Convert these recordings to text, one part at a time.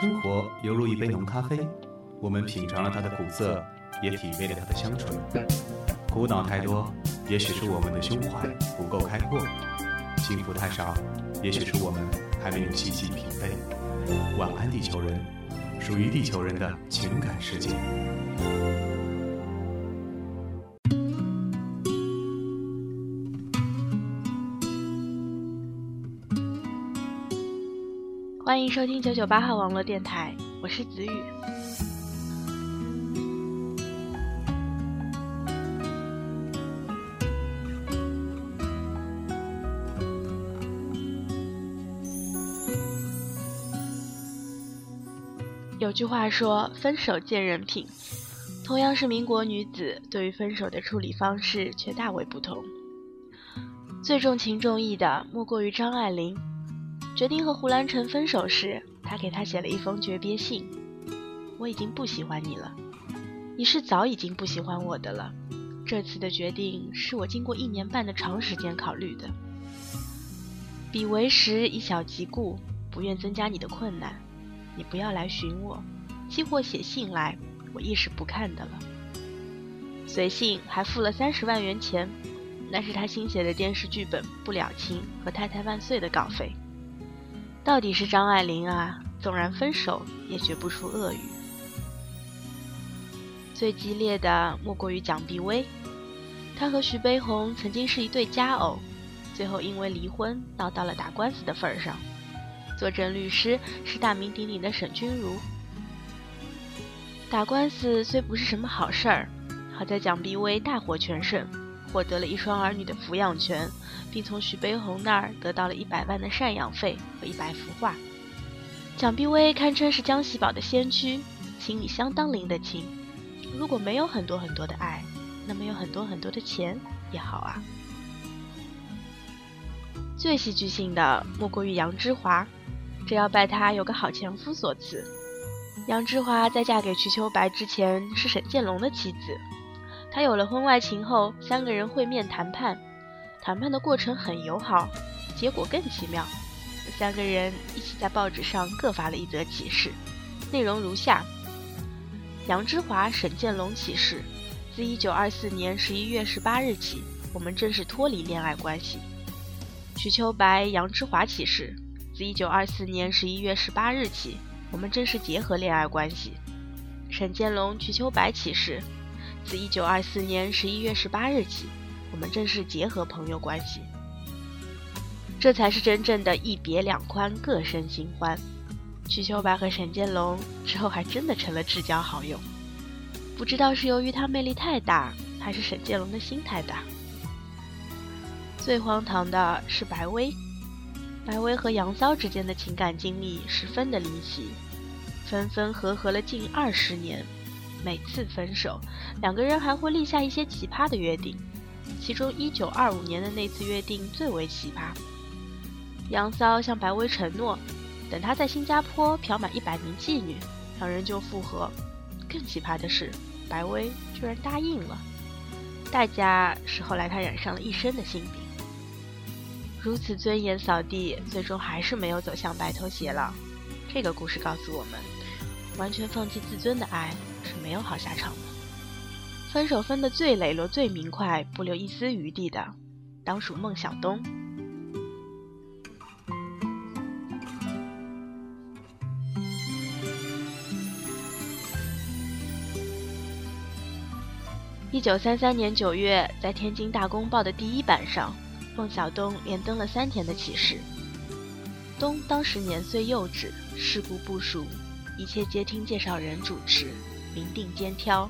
生活犹如一杯浓咖啡，我们品尝了它的苦涩，也体味了它的香醇。苦恼太多，也许是我们的胸怀不够开阔；幸福太少，也许是我们还没有细细品味。晚安，地球人，属于地球人的情感世界。欢迎收听九九八号网络电台，我是子雨。有句话说：“分手见人品。”同样是民国女子，对于分手的处理方式却大为不同。最重情重义的，莫过于张爱玲。决定和胡兰成分手时，他给他写了一封诀别信：“我已经不喜欢你了，你是早已经不喜欢我的了。这次的决定是我经过一年半的长时间考虑的。彼为时以小及故，不愿增加你的困难。你不要来寻我，寄或写信来，我亦是不看的了。随信还付了三十万元钱，那是他新写的电视剧本《不了情》和《太太万岁》的稿费。”到底是张爱玲啊，纵然分手也绝不出恶语。最激烈的莫过于蒋碧薇，她和徐悲鸿曾经是一对佳偶，最后因为离婚闹到了打官司的份儿上。坐镇律师是大名鼎鼎的沈君儒。打官司虽不是什么好事儿，好在蒋碧薇大获全胜。获得了一双儿女的抚养权，并从徐悲鸿那儿得到了一百万的赡养费和一百幅画。蒋碧薇堪称是江喜宝的先驱，情理相当灵的情。如果没有很多很多的爱，那么有很多很多的钱也好啊。最戏剧性的莫过于杨之华，这要拜他有个好前夫所赐。杨之华在嫁给瞿秋白之前是沈建龙的妻子。他有了婚外情后，三个人会面谈判，谈判的过程很友好，结果更奇妙。三个人一起在报纸上各发了一则启事，内容如下：杨之华、沈建龙启事，自一九二四年十一月十八日起，我们正式脱离恋爱关系。瞿秋白、杨之华启事，自一九二四年十一月十八日起，我们正式结合恋爱关系。沈建龙、瞿秋白启事。自一九二四年十一月十八日起，我们正式结合朋友关系。这才是真正的一别两宽，各生新欢。瞿秋白和沈建龙之后还真的成了至交好友。不知道是由于他魅力太大，还是沈建龙的心太大。最荒唐的是白薇，白薇和杨骚之间的情感经历十分的离奇，分分合合了近二十年。每次分手，两个人还会立下一些奇葩的约定，其中1925年的那次约定最为奇葩。杨骚向白薇承诺，等他在新加坡嫖满一百名妓女，两人就复合。更奇葩的是，白薇居然答应了，代价是后来他染上了一身的性病。如此尊严扫地，最终还是没有走向白头偕老。这个故事告诉我们，完全放弃自尊的爱。是没有好下场的。分手分的最磊落、最明快，不留一丝余地的，当属孟小冬。一九三三年九月，在天津《大公报》的第一版上，孟小冬连登了三天的启事。冬当时年岁幼稚，世故不熟，一切皆听介绍人主持。明定兼挑，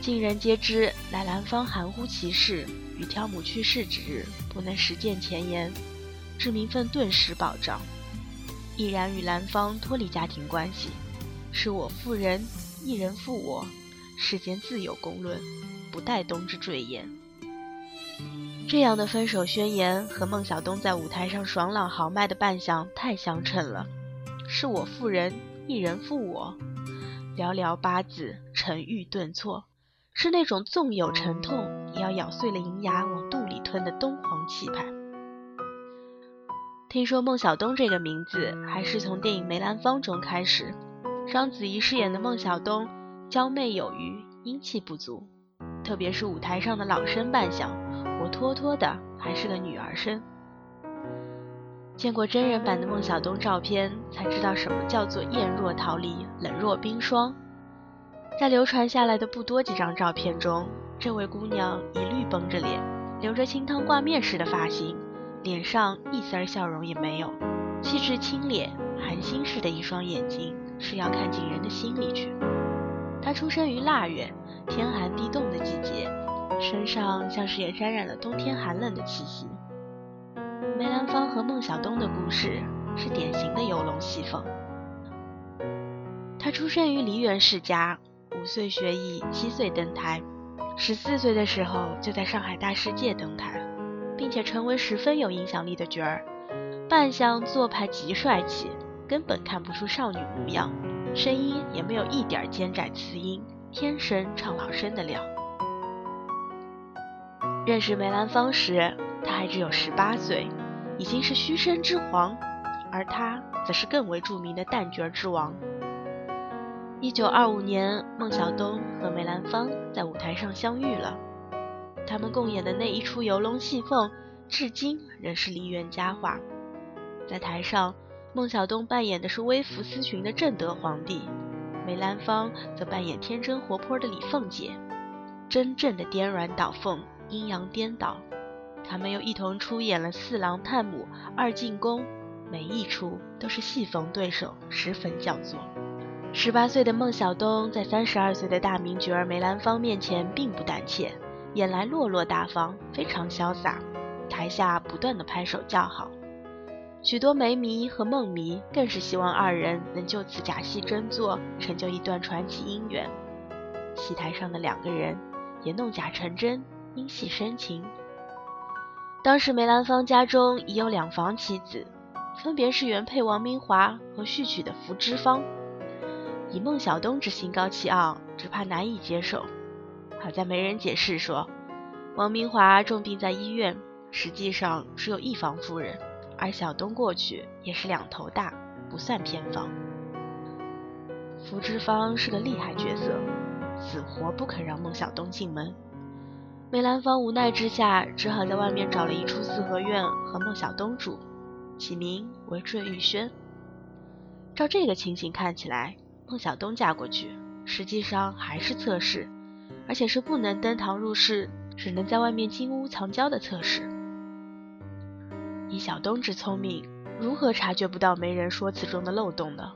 尽人皆知。乃兰芳含糊其事，与挑母去世之日，不能实践前言，致名分顿时保障。毅然与兰芳脱离家庭关系，是我负人，一人负我，世间自有公论，不待冬之赘言。这样的分手宣言和孟小冬在舞台上爽朗豪迈的扮相太相称了。是我负人，一人负我。寥寥八字，沉郁顿挫，是那种纵有沉痛，也要咬碎了银牙往肚里吞的东皇气派。听说孟小冬这个名字，还是从电影《梅兰芳》中开始。章子怡饰演的孟小冬，娇媚有余，英气不足，特别是舞台上的老生扮相，活脱脱的还是个女儿身。见过真人版的孟小冬照片，才知道什么叫做艳若桃李，冷若冰霜。在流传下来的不多几张照片中，这位姑娘一律绷着脸，留着清汤挂面似的发型，脸上一丝笑容也没有，气质清冽，寒心似的一双眼睛，是要看进人的心里去。她出生于腊月，天寒地冻的季节，身上像是也沾染了冬天寒冷的气息。梅兰芳和孟小冬的故事是典型的游龙戏凤。他出生于梨园世家。五岁学艺，七岁登台，十四岁的时候就在上海大世界登台，并且成为十分有影响力的角儿，扮相做派极帅气，根本看不出少女模样，声音也没有一点尖窄刺音，天生唱老生的料。认识梅兰芳时，他还只有十八岁，已经是虚声之皇，而他则是更为著名的旦角之王。一九二五年，孟小冬和梅兰芳在舞台上相遇了。他们共演的那一出游龙戏凤，至今仍是梨园佳话。在台上，孟小冬扮演的是微服私巡的正德皇帝，梅兰芳则扮演天真活泼的李凤姐，真正的颠鸾倒凤，阴阳颠倒。他们又一同出演了《四郎探母》《二进宫》，每一出都是戏逢对手，十分叫座。十八岁的孟小冬在三十二岁的大名角儿梅兰芳面前并不胆怯，演来落落大方，非常潇洒，台下不断的拍手叫好。许多梅迷和孟迷更是希望二人能就此假戏真做，成就一段传奇姻缘。戏台上的两个人也弄假成真，因戏生情。当时梅兰芳家中已有两房妻子，分别是原配王明华和续娶的福芝芳。以孟小冬之心高气傲，只怕难以接受。好在没人解释说，王明华重病在医院，实际上只有一房夫人，而小冬过去也是两头大，不算偏房。福芝芳是个厉害角色，死活不肯让孟小冬进门。梅兰芳无奈之下，只好在外面找了一处四合院和孟小冬住，起名为坠玉轩。照这个情形看起来。孟小冬嫁过去，实际上还是侧室，而且是不能登堂入室，只能在外面金屋藏娇的侧室。以小冬之聪明，如何察觉不到媒人说辞中的漏洞呢？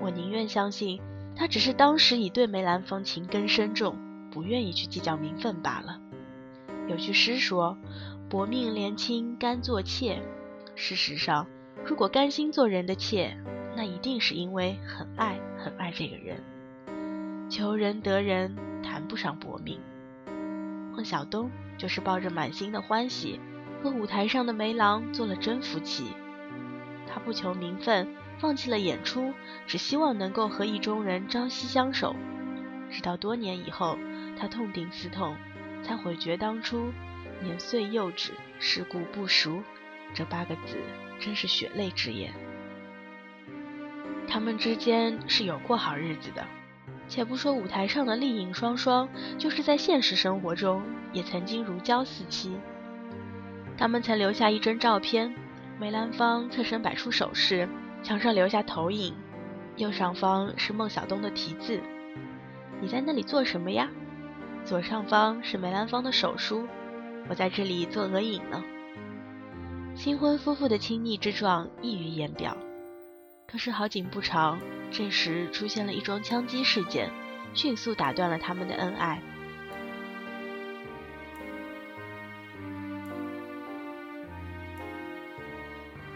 我宁愿相信，他只是当时已对梅兰芳情根深重，不愿意去计较名分罢了。有句诗说：“薄命怜亲甘做妾。”事实上，如果甘心做人的妾，那一定是因为很爱很爱这个人，求人得人谈不上薄命。孟小冬就是抱着满心的欢喜，和舞台上的梅郎做了真夫妻。他不求名分，放弃了演出，只希望能够和意中人朝夕相守。直到多年以后，他痛定思痛，才悔觉当初年岁幼稚，世故不熟，这八个字真是血泪之言。他们之间是有过好日子的，且不说舞台上的丽影双双，就是在现实生活中也曾经如胶似漆。他们曾留下一张照片，梅兰芳侧身摆出手势，墙上留下投影，右上方是孟小冬的题字：“你在那里做什么呀？”左上方是梅兰芳的手书：“我在这里做额影呢。”新婚夫妇的亲昵之状溢于言表。可是好景不长，这时出现了一桩枪击事件，迅速打断了他们的恩爱。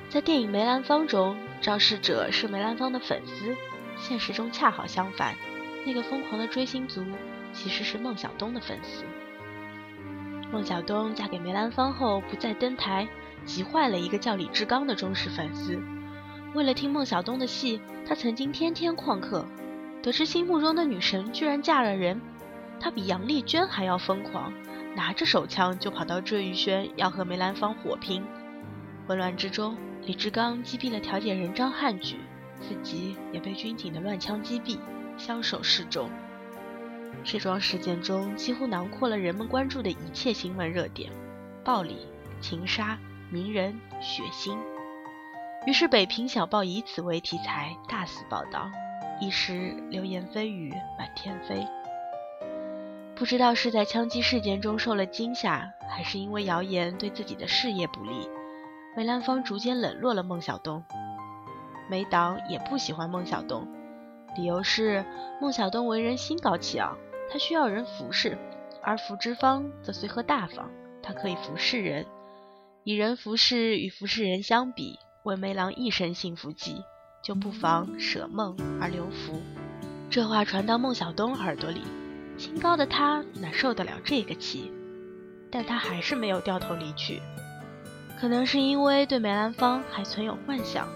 在电影《梅兰芳》中，肇事者是梅兰芳的粉丝，现实中恰好相反，那个疯狂的追星族其实是孟小冬的粉丝。孟小冬嫁给梅兰芳后不再登台，急坏了一个叫李志刚的忠实粉丝。为了听孟小冬的戏，他曾经天天旷课。得知心目中的女神居然嫁了人，他比杨丽娟还要疯狂，拿着手枪就跑到坠玉轩要和梅兰芳火拼。混乱之中，李志刚击毙了调解人张汉举，自己也被军警的乱枪击毙，枭首示众。这桩事件中几乎囊括了人们关注的一切新闻热点：暴力、情杀、名人、血腥。于是北平小报以此为题材大肆报道，一时流言蜚语满天飞。不知道是在枪击事件中受了惊吓，还是因为谣言对自己的事业不利，梅兰芳逐渐冷落了孟小冬。梅党也不喜欢孟小冬，理由是孟小冬为人心高气傲，他需要人服侍，而福之方则随和大方，他可以服侍人。以人服侍与服侍人相比，为梅郎一生幸福计，就不妨舍梦而留福。这话传到孟小冬耳朵里。清高的他哪受得了这个气？但他还是没有掉头离去。可能是因为对梅兰芳还存有幻想，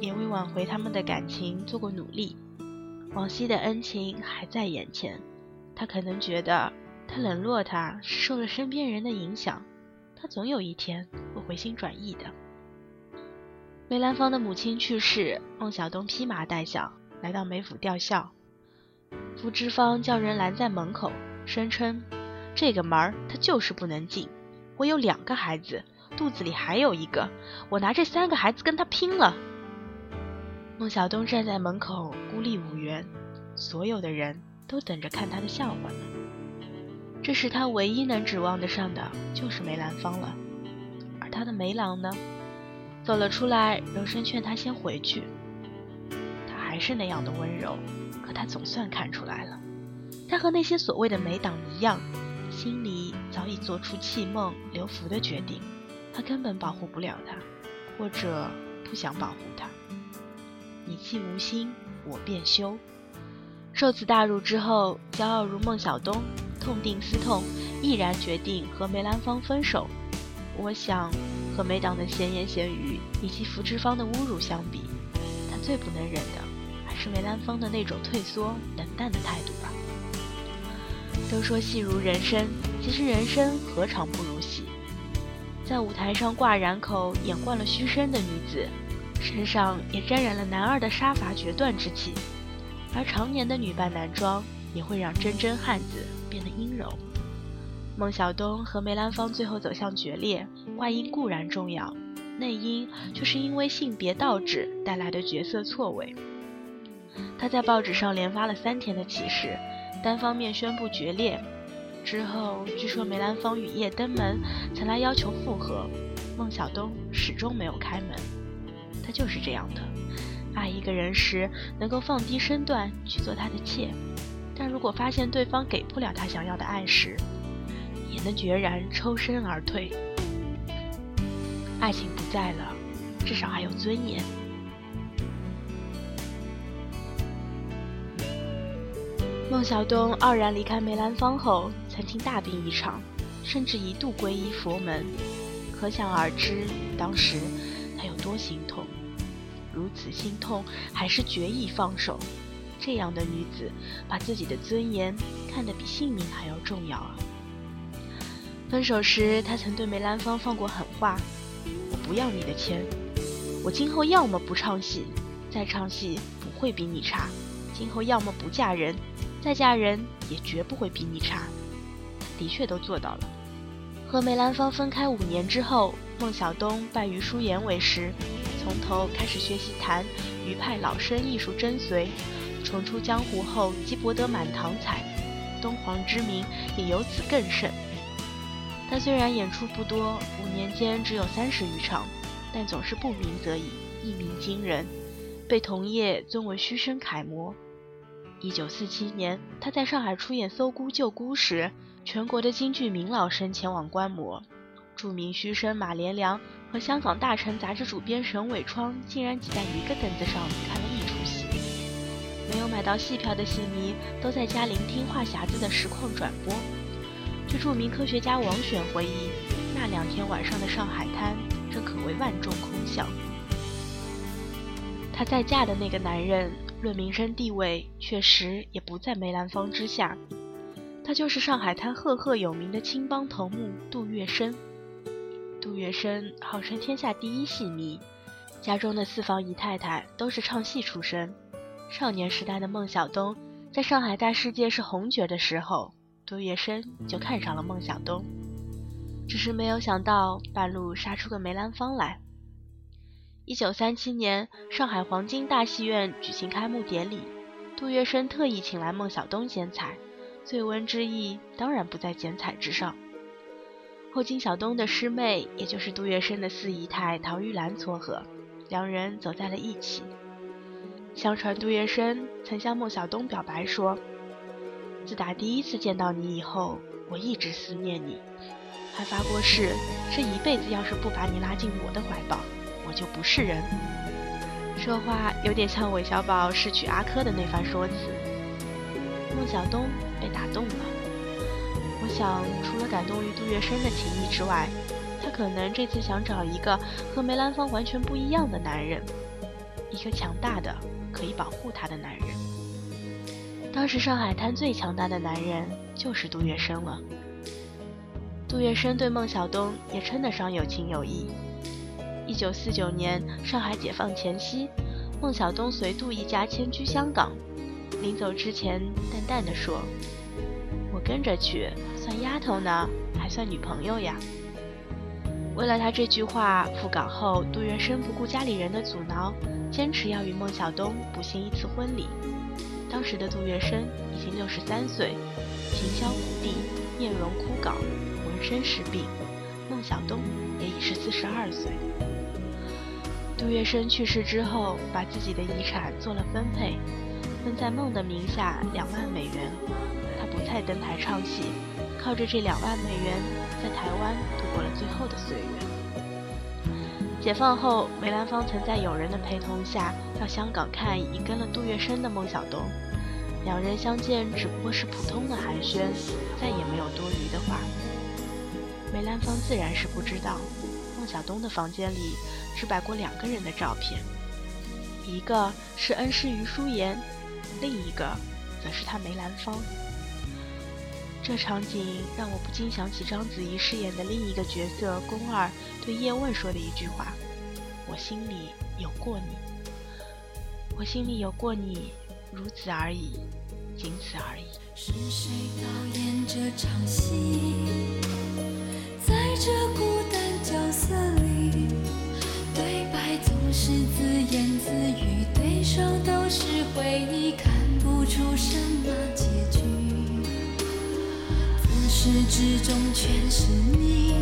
也为挽回他们的感情做过努力。往昔的恩情还在眼前，他可能觉得他冷落他是受了身边人的影响，他总有一天会回心转意的。梅兰芳的母亲去世，孟小冬披麻戴孝来到梅府吊孝。福芝芳叫人拦在门口，声称这个门儿他就是不能进。我有两个孩子，肚子里还有一个，我拿这三个孩子跟他拼了。孟小冬站在门口孤立无援，所有的人都等着看他的笑话呢。这时他唯一能指望得上的就是梅兰芳了，而他的梅郎呢，走了出来，柔声劝他先回去。他还是那样的温柔。可他总算看出来了，他和那些所谓的梅党一样，心里早已做出弃梦留福的决定。他根本保护不了他，或者不想保护他。你既无心，我便休。受此大辱之后，骄傲如孟小冬，痛定思痛，毅然决定和梅兰芳分手。我想，和梅党的闲言闲语以及福芝芳的侮辱相比，他最不能忍的。还是梅兰芳的那种退缩冷淡的态度吧。都说戏如人生，其实人生何尝不如戏？在舞台上挂染口演惯了虚声的女子，身上也沾染了男二的杀伐决断之气，而常年的女扮男装也会让真真汉子变得阴柔。孟小冬和梅兰芳最后走向决裂，外因固然重要，内因却是因为性别倒置带来的角色错位。他在报纸上连发了三天的启事，单方面宣布决裂。之后，据说梅兰芳雨夜登门，曾来要求复合，孟小冬始终没有开门。他就是这样的，爱一个人时能够放低身段去做他的妾，但如果发现对方给不了他想要的爱时，也能决然抽身而退。爱情不在了，至少还有尊严。孟小冬傲然离开梅兰芳后，曾经大病一场，甚至一度皈依佛门。可想而知，当时他有多心痛。如此心痛，还是决意放手。这样的女子，把自己的尊严看得比性命还要重要啊！分手时，他曾对梅兰芳放过狠话：“我不要你的钱，我今后要么不唱戏，再唱戏不会比你差。今后要么不嫁人。”再嫁人也绝不会比你差，的确都做到了。和梅兰芳分开五年之后，孟小冬拜于舒言为师，从头开始学习弹余派老生艺术真髓，重出江湖后即博得满堂彩，东皇之名也由此更盛。他虽然演出不多，五年间只有三十余场，但总是不鸣则已，一鸣惊人，被同业尊为虚声楷模。一九四七年，他在上海出演《搜孤救孤》时，全国的京剧名老生前往观摩。著名虚声马连良和香港《大成》杂志主编沈伟窗竟然挤在一个凳子上看了一出戏。没有买到戏票的戏迷都在家聆听话匣子的实况转播。据著名科学家王选回忆，那两天晚上的上海滩真可谓万众空巷。她再嫁的那个男人。论名声地位，确实也不在梅兰芳之下。他就是上海滩赫赫有名的青帮头目杜月笙。杜月笙号称天下第一戏迷，家中的四房姨太太都是唱戏出身。少年时代的孟小冬，在上海大世界是红角的时候，杜月笙就看上了孟小冬，只是没有想到半路杀出个梅兰芳来。一九三七年，上海黄金大戏院举行开幕典礼，杜月笙特意请来孟小冬剪彩，醉翁之意当然不在剪彩之上。后经小东的师妹，也就是杜月笙的四姨太陶玉兰撮合，两人走在了一起。相传杜月笙曾向孟小冬表白说：“自打第一次见到你以后，我一直思念你，还发过誓，这一辈子要是不把你拉进我的怀抱，我就不是人。”说话有点像韦小宝侍娶阿珂的那番说辞。孟小冬被打动了。想，除了感动于杜月笙的情谊之外，他可能这次想找一个和梅兰芳完全不一样的男人，一个强大的。可以保护她的男人，当时上海滩最强大的男人就是杜月笙了。杜月笙对孟小冬也称得上有情有义。一九四九年上海解放前夕，孟小冬随杜一家迁居香港，临走之前淡淡的说：“跟着去，算丫头呢，还算女朋友呀？”为了他这句话，赴港后杜月笙不顾家里人的阻挠。坚持要与孟小冬补行一次婚礼。当时的杜月笙已经六十三岁，形销骨地，面容枯槁，浑身是病。孟小冬也已是四十二岁。杜月笙去世之后，把自己的遗产做了分配，分在孟的名下两万美元。再登台唱戏，靠着这两万美元，在台湾度过了最后的岁月。解放后，梅兰芳曾在友人的陪同下到香港看已跟了杜月笙的孟小冬，两人相见只不过是普通的寒暄，再也没有多余的话。梅兰芳自然是不知道，孟小冬的房间里只摆过两个人的照片，一个是恩师余淑妍，另一个则是他梅兰芳。这场景让我不禁想起章子怡饰演的另一个角色宫二对叶问说的一句话：“我心里有过你，我心里有过你，如此而已，仅此而已。”是谁导演这场戏？在这孤单角色里，对白总是自言自语，对手都是回忆，看不出什么结局。始至终全是你，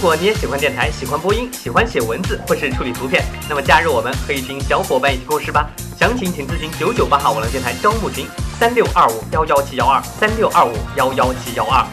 如果你也喜欢电台，喜欢播音，喜欢写文字或是处理图片，那么加入我们和一群小伙伴一起共事吧。详情请咨询九九八号网络电台招募群：三六二五幺幺七幺二三六二五幺幺七幺二。